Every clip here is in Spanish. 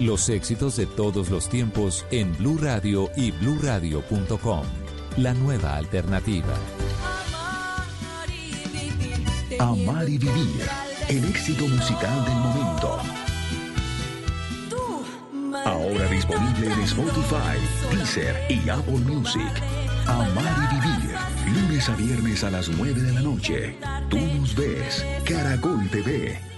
Los éxitos de todos los tiempos en Blue Radio y bluradio.com. La nueva alternativa. Amar y vivir, el éxito musical del momento. Ahora disponible en Spotify, Deezer y Apple Music. Amar y vivir, lunes a viernes a las 9 de la noche. Tú nos ves, Caracol TV.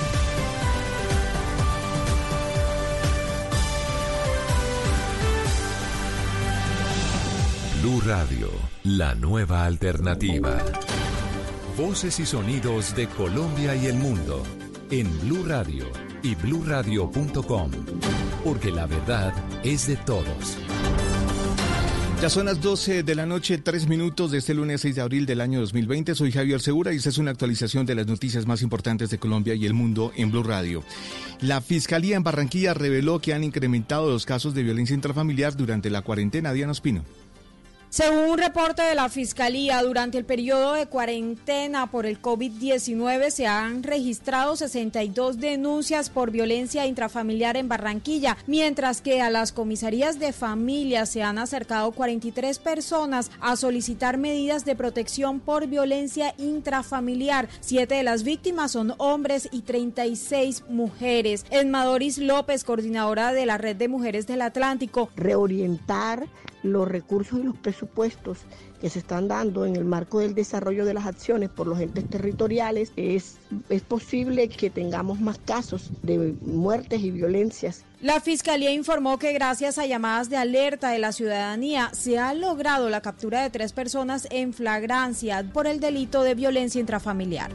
Blue Radio, la nueva alternativa. Voces y sonidos de Colombia y el mundo en Blue Radio y bluradio.com, porque la verdad es de todos. Ya son las 12 de la noche, tres minutos de este lunes 6 de abril del año 2020. Soy Javier Segura y esta es una actualización de las noticias más importantes de Colombia y el mundo en Blue Radio. La Fiscalía en Barranquilla reveló que han incrementado los casos de violencia intrafamiliar durante la cuarentena. Diana Ospino. Según un reporte de la Fiscalía, durante el periodo de cuarentena por el COVID-19 se han registrado 62 denuncias por violencia intrafamiliar en Barranquilla, mientras que a las comisarías de familia se han acercado 43 personas a solicitar medidas de protección por violencia intrafamiliar. Siete de las víctimas son hombres y 36 mujeres. Edmadoris López, coordinadora de la Red de Mujeres del Atlántico. Reorientar los recursos y los presupuestos que se están dando en el marco del desarrollo de las acciones por los entes territoriales, es, es posible que tengamos más casos de muertes y violencias. La Fiscalía informó que gracias a llamadas de alerta de la ciudadanía se ha logrado la captura de tres personas en flagrancia por el delito de violencia intrafamiliar.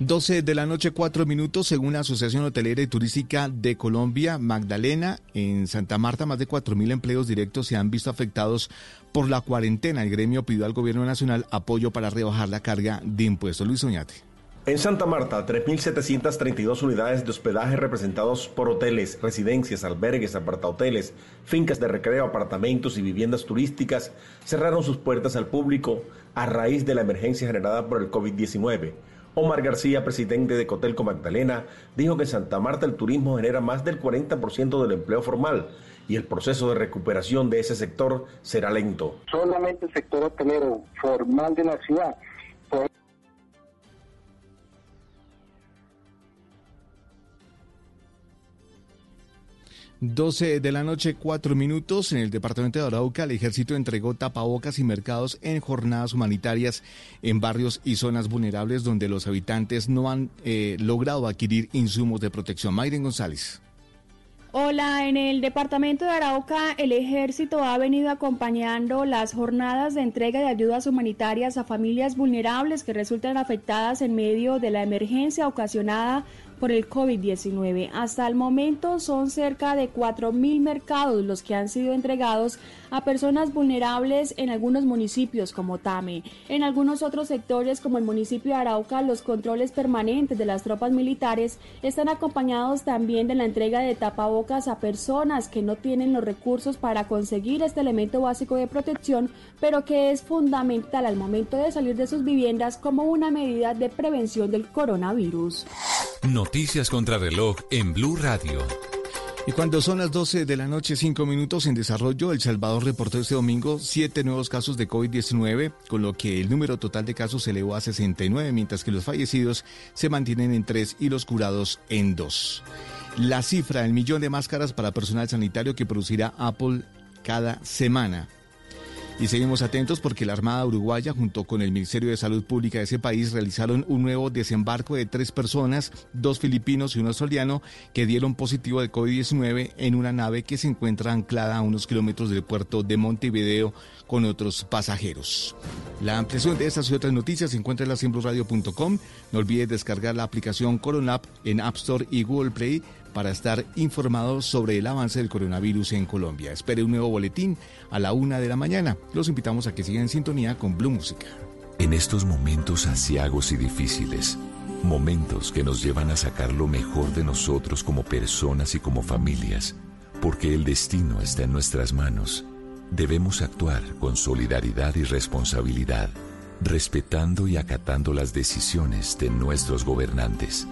12 de la noche, 4 minutos, según la Asociación Hotelera y Turística de Colombia, Magdalena, en Santa Marta, más de 4.000 empleos directos se han visto afectados por la cuarentena. El gremio pidió al gobierno nacional apoyo para rebajar la carga de impuestos. Luis Oñate. En Santa Marta, 3.732 unidades de hospedaje representados por hoteles, residencias, albergues, apartahoteles, fincas de recreo, apartamentos y viviendas turísticas cerraron sus puertas al público a raíz de la emergencia generada por el COVID-19. Omar García, presidente de Cotelco Magdalena, dijo que en Santa Marta el turismo genera más del 40% del empleo formal y el proceso de recuperación de ese sector será lento. Solamente el sector hotelero formal de la ciudad 12 de la noche, 4 minutos. En el departamento de Arauca, el ejército entregó tapabocas y mercados en jornadas humanitarias en barrios y zonas vulnerables donde los habitantes no han eh, logrado adquirir insumos de protección. Mayren González. Hola, en el departamento de Arauca el ejército ha venido acompañando las jornadas de entrega de ayudas humanitarias a familias vulnerables que resultan afectadas en medio de la emergencia ocasionada por el COVID-19. Hasta el momento son cerca de 4.000 mercados los que han sido entregados a personas vulnerables en algunos municipios como Tame. En algunos otros sectores como el municipio de Arauca, los controles permanentes de las tropas militares están acompañados también de la entrega de tapabocas a personas que no tienen los recursos para conseguir este elemento básico de protección, pero que es fundamental al momento de salir de sus viviendas como una medida de prevención del coronavirus. Noticias contra reloj en Blue Radio. Y cuando son las 12 de la noche, 5 minutos en desarrollo, El Salvador reportó este domingo 7 nuevos casos de COVID-19, con lo que el número total de casos se elevó a 69, mientras que los fallecidos se mantienen en 3 y los curados en 2. La cifra, el millón de máscaras para personal sanitario que producirá Apple cada semana. Y seguimos atentos porque la Armada Uruguaya, junto con el Ministerio de Salud Pública de ese país, realizaron un nuevo desembarco de tres personas, dos filipinos y un australiano, que dieron positivo de COVID-19 en una nave que se encuentra anclada a unos kilómetros del puerto de Montevideo con otros pasajeros. La ampliación de estas y otras noticias se encuentra en la No olvide descargar la aplicación Coronap en App Store y Google Play para estar informado sobre el avance del coronavirus en Colombia. Espere un nuevo boletín a la una de la mañana. Los invitamos a que sigan en sintonía con Blue Música. En estos momentos asiagos y difíciles, momentos que nos llevan a sacar lo mejor de nosotros como personas y como familias, porque el destino está en nuestras manos, debemos actuar con solidaridad y responsabilidad, respetando y acatando las decisiones de nuestros gobernantes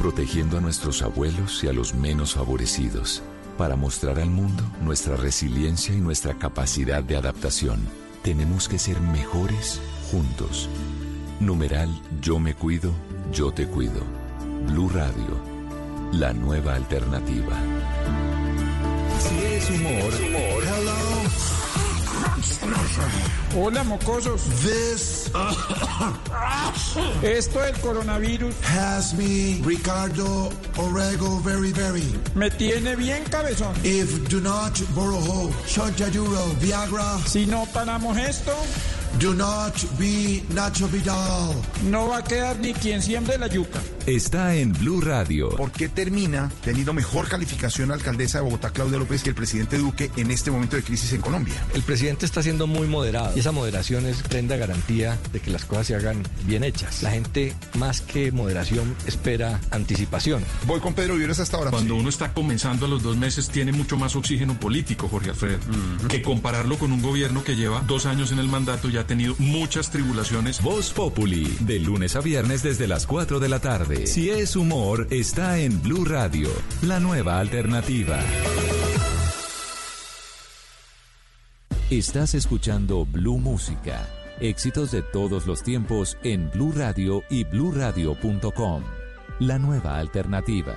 protegiendo a nuestros abuelos y a los menos favorecidos, para mostrar al mundo nuestra resiliencia y nuestra capacidad de adaptación. Tenemos que ser mejores juntos. Numeral Yo me cuido, yo te cuido. Blue Radio, la nueva alternativa. Si es humor, humor. Hola, mocosos. This Esto del coronavirus has me, Ricardo Orego, very, very. me tiene bien cabezón. If do not borrow, Viagra, Si no paramos esto, do not be Nacho Vidal. no va a quedar ni quien siembre la yuca. Está en Blue Radio. ¿Por qué termina teniendo mejor calificación la alcaldesa de Bogotá, Claudia López, que el presidente Duque en este momento de crisis en Colombia? El presidente está siendo muy moderado y esa moderación es prenda garantía de que las cosas se hagan bien hechas. La gente, más que moderación, espera anticipación. Voy con Pedro Viveros hasta ahora. Cuando uno está comenzando a los dos meses tiene mucho más oxígeno político, Jorge Alfredo, que compararlo con un gobierno que lleva dos años en el mandato y ha tenido muchas tribulaciones. Voz Populi, de lunes a viernes desde las 4 de la tarde. Si es humor, está en Blue Radio, la nueva alternativa. Estás escuchando Blue Música. Éxitos de todos los tiempos en Blue Radio y bluradio.com. La nueva alternativa.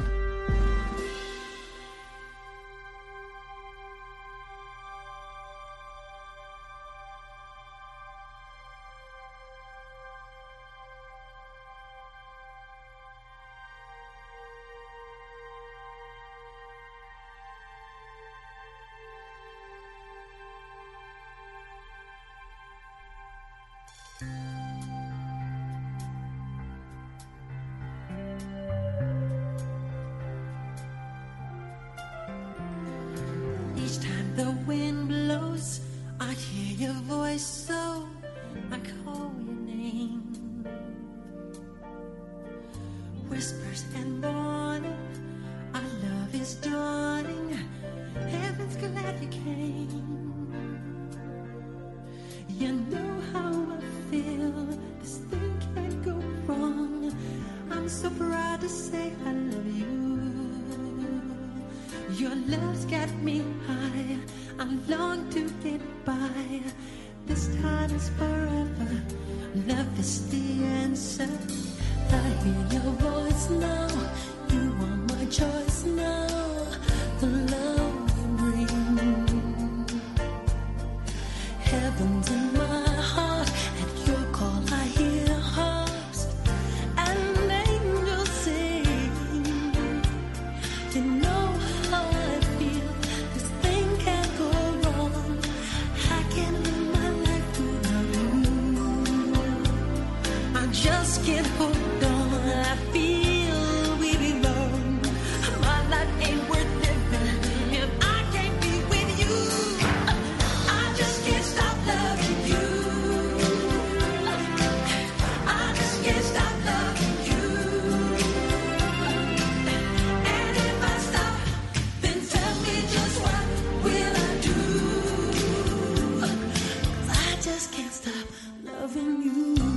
Just can't stop loving you.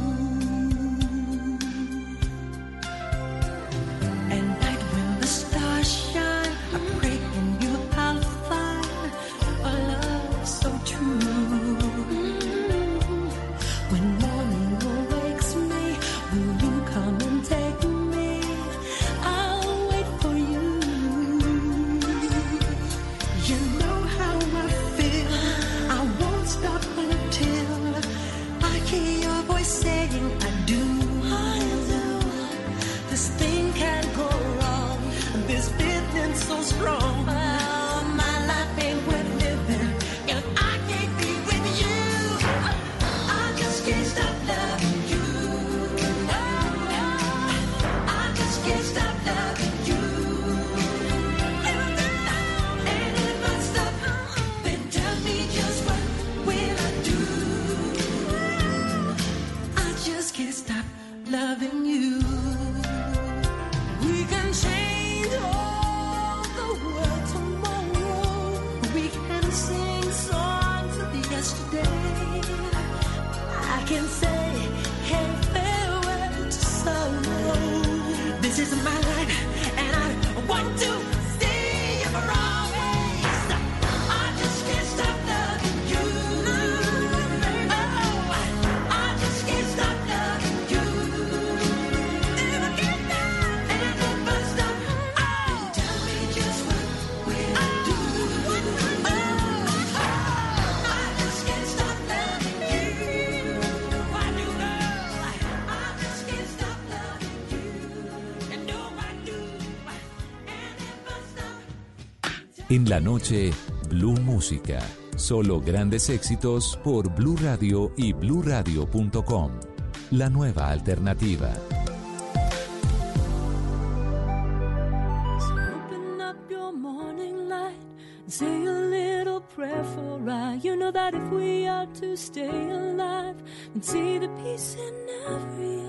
En la noche, Blue Música. Solo grandes éxitos por Blue Radio y bluradio.com. La nueva alternativa. Open up your morning light, Say a little prayer for I. You know that if we are to stay alive and see the peace in every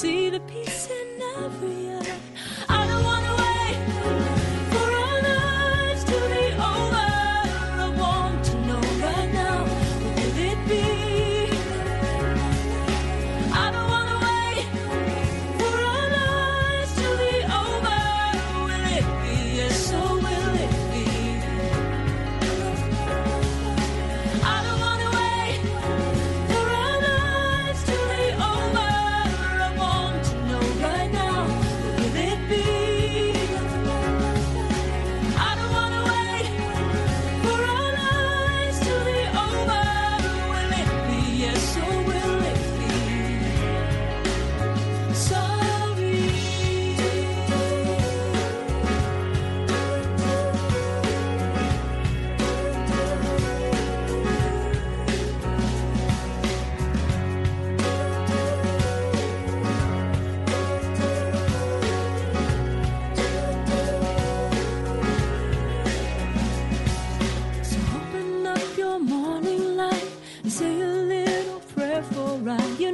see the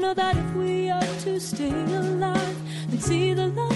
know that if we are to stay alive and see the love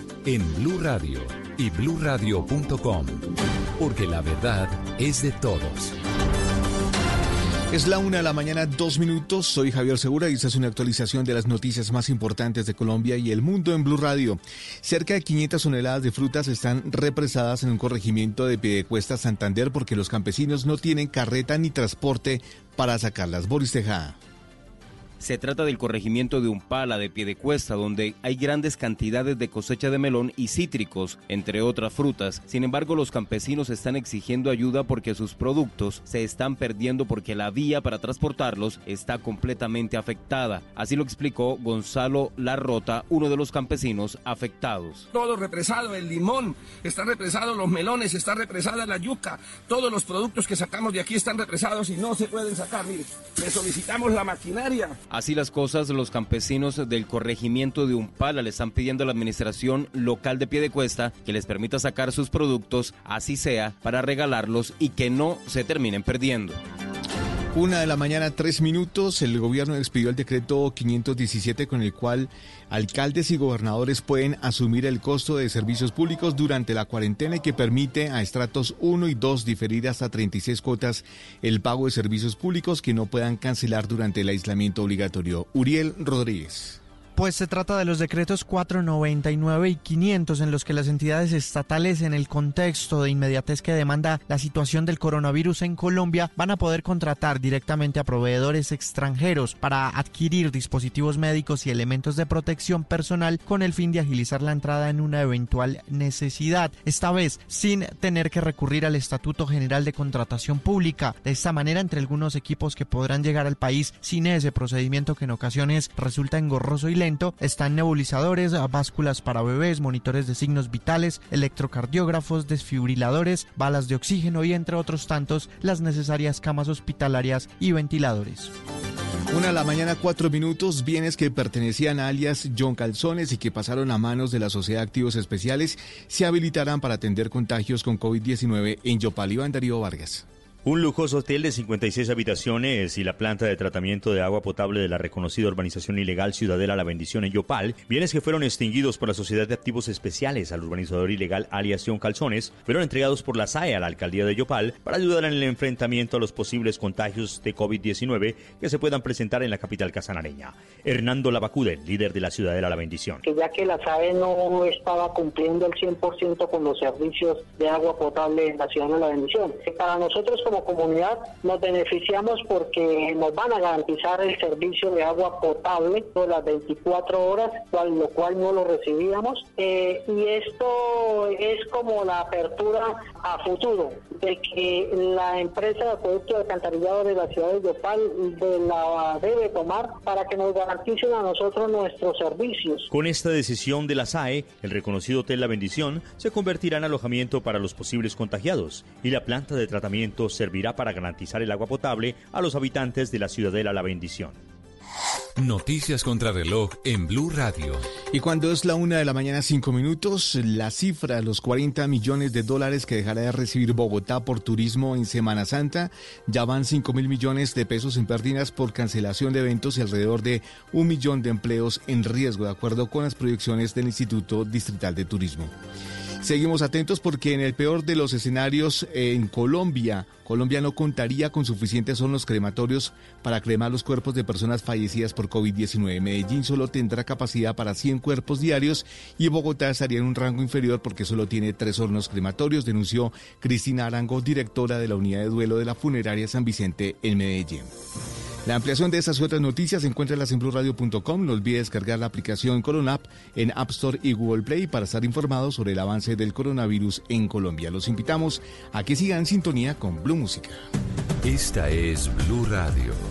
en Blue Radio y bluradio.com, porque la verdad es de todos. Es la una de la mañana, dos minutos. Soy Javier Segura y esta es una actualización de las noticias más importantes de Colombia y el mundo en Blue Radio. Cerca de 500 toneladas de frutas están represadas en un corregimiento de Piedecuesta, Santander, porque los campesinos no tienen carreta ni transporte para sacarlas. Boris Tejada. Se trata del corregimiento de Umpala de Piedecuesta, donde hay grandes cantidades de cosecha de melón y cítricos, entre otras frutas. Sin embargo, los campesinos están exigiendo ayuda porque sus productos se están perdiendo porque la vía para transportarlos está completamente afectada. Así lo explicó Gonzalo Larrota, uno de los campesinos afectados. Todo represado, el limón, está represado los melones, está represada la yuca, todos los productos que sacamos de aquí están represados y no se pueden sacar. Mire, le solicitamos la maquinaria. Así las cosas, los campesinos del corregimiento de Umpala le están pidiendo a la administración local de Piedecuesta que les permita sacar sus productos, así sea, para regalarlos y que no se terminen perdiendo. Una de la mañana, tres minutos, el gobierno expidió el decreto 517 con el cual alcaldes y gobernadores pueden asumir el costo de servicios públicos durante la cuarentena y que permite a estratos 1 y 2 diferir hasta 36 cuotas el pago de servicios públicos que no puedan cancelar durante el aislamiento obligatorio. Uriel Rodríguez. Pues se trata de los decretos 499 y 500 en los que las entidades estatales en el contexto de inmediatez que demanda la situación del coronavirus en Colombia van a poder contratar directamente a proveedores extranjeros para adquirir dispositivos médicos y elementos de protección personal con el fin de agilizar la entrada en una eventual necesidad, esta vez sin tener que recurrir al Estatuto General de Contratación Pública. De esta manera, entre algunos equipos que podrán llegar al país sin ese procedimiento que en ocasiones resulta engorroso y lento, están nebulizadores, básculas para bebés, monitores de signos vitales, electrocardiógrafos, desfibriladores, balas de oxígeno y entre otros tantos las necesarias camas hospitalarias y ventiladores. Una a la mañana, cuatro minutos, bienes que pertenecían a alias John Calzones y que pasaron a manos de la Sociedad de Activos Especiales se habilitarán para atender contagios con COVID-19 en Yopal. Iván Darío Vargas. Un lujoso hotel de 56 habitaciones y la planta de tratamiento de agua potable de la reconocida urbanización ilegal Ciudadela La Bendición en Yopal, bienes que fueron extinguidos por la Sociedad de Activos Especiales al urbanizador ilegal alias John Calzones, fueron entregados por la SAE a la alcaldía de Yopal para ayudar en el enfrentamiento a los posibles contagios de COVID-19 que se puedan presentar en la capital casanareña. Hernando Labacude, líder de la Ciudadela La Bendición. que ya que la SAE no estaba cumpliendo el 100% con los servicios de agua potable en la ciudad de la bendición. Para nosotros como comunidad nos beneficiamos porque nos van a garantizar el servicio de agua potable por las 24 horas, cual- lo cual no lo recibíamos. Eh, y esto es como la apertura a futuro de que la empresa de acueducto de alcantarillado de la ciudad de Yopal de la debe tomar para que nos garanticen a nosotros nuestros servicios. Con esta decisión de la SAE, el reconocido Hotel La Bendición se convertirá en alojamiento para los posibles contagiados y la planta de tratamiento servirá para garantizar el agua potable a los habitantes de la Ciudadela La Bendición. Noticias contra reloj en Blue Radio. Y cuando es la una de la mañana, cinco minutos, la cifra, los 40 millones de dólares que dejará de recibir Bogotá por turismo en Semana Santa, ya van 5 mil millones de pesos en pérdidas por cancelación de eventos y alrededor de un millón de empleos en riesgo, de acuerdo con las proyecciones del Instituto Distrital de Turismo. Seguimos atentos porque en el peor de los escenarios en Colombia, Colombia no contaría con suficientes hornos crematorios para cremar los cuerpos de personas fallecidas por COVID-19. Medellín solo tendrá capacidad para 100 cuerpos diarios y Bogotá estaría en un rango inferior porque solo tiene tres hornos crematorios, denunció Cristina Arango, directora de la unidad de duelo de la funeraria San Vicente en Medellín. La ampliación de estas y otras noticias encuéntralas en blueradio.com. No olvide descargar la aplicación Coronap en App Store y Google Play para estar informados sobre el avance del coronavirus en Colombia. Los invitamos a que sigan en sintonía con Blue Música. Esta es Blue Radio.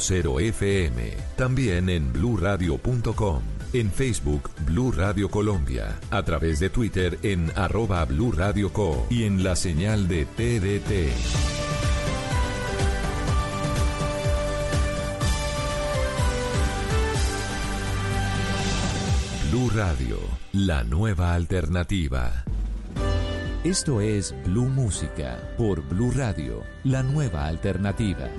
FM, también en bluradio.com, en Facebook Blue Radio Colombia, a través de Twitter en arroba Blue Radio Co y en la señal de TDT. Blue Radio, la nueva alternativa. Esto es Blue Música por Blue Radio, la nueva alternativa.